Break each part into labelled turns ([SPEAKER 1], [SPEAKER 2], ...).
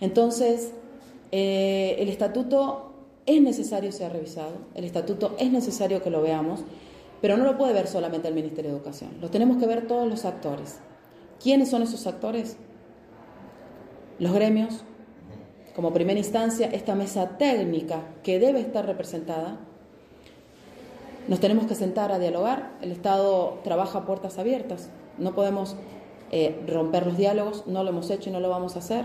[SPEAKER 1] Entonces, eh, el estatuto es necesario sea revisado, el estatuto es necesario que lo veamos, pero no lo puede ver solamente el Ministerio de Educación, lo tenemos que ver todos los actores. ¿Quiénes son esos actores? Los gremios, como primera instancia, esta mesa técnica que debe estar representada. Nos tenemos que sentar a dialogar, el Estado trabaja a puertas abiertas, no podemos eh, romper los diálogos, no lo hemos hecho y no lo vamos a hacer.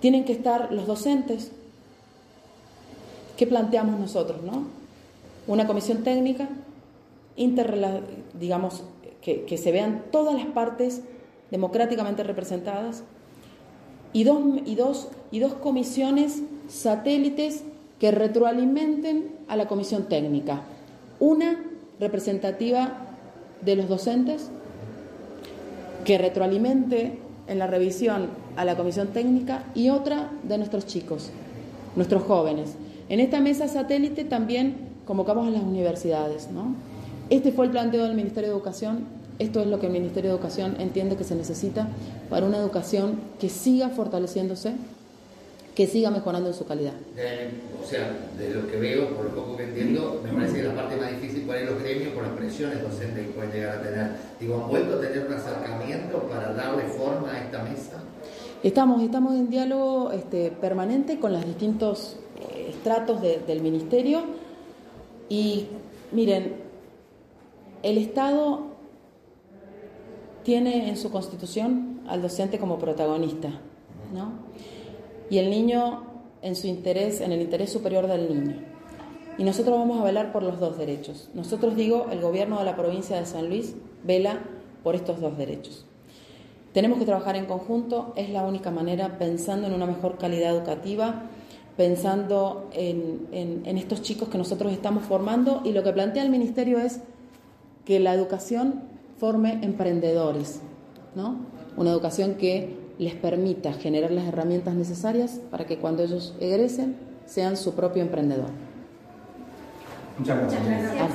[SPEAKER 1] Tienen que estar los docentes. ¿Qué planteamos nosotros? No? Una comisión técnica, digamos, que, que se vean todas las partes democráticamente representadas y dos, y dos, y dos comisiones satélites que retroalimenten a la comisión técnica. Una representativa de los docentes, que retroalimente en la revisión a la comisión técnica y otra de nuestros chicos, nuestros jóvenes. En esta mesa satélite también convocamos a las universidades. ¿no? Este fue el planteo del Ministerio de Educación, esto es lo que el Ministerio de Educación entiende que se necesita para una educación que siga fortaleciéndose, que siga mejorando en su calidad.
[SPEAKER 2] o sea, de lo que veo, por me parece que la parte más difícil para los gremios por las presiones docentes que pueden llegar a tener. Digo, ¿han vuelto a tener un acercamiento para darle forma a esta mesa?
[SPEAKER 1] Estamos, estamos en diálogo este, permanente con los distintos eh, estratos del Ministerio y miren, el Estado tiene en su constitución al docente como protagonista, ¿no? Y el niño en su interés, en el interés superior del niño. Y nosotros vamos a velar por los dos derechos. Nosotros digo, el gobierno de la provincia de San Luis vela por estos dos derechos. Tenemos que trabajar en conjunto, es la única manera, pensando en una mejor calidad educativa, pensando en, estos chicos que nosotros estamos formando y lo que plantea el Ministerio es que la educación forme emprendedores, ¿no? Una educación que les permita generar las herramientas necesarias para que cuando ellos egresen sean su propio emprendedor.
[SPEAKER 3] C'est un.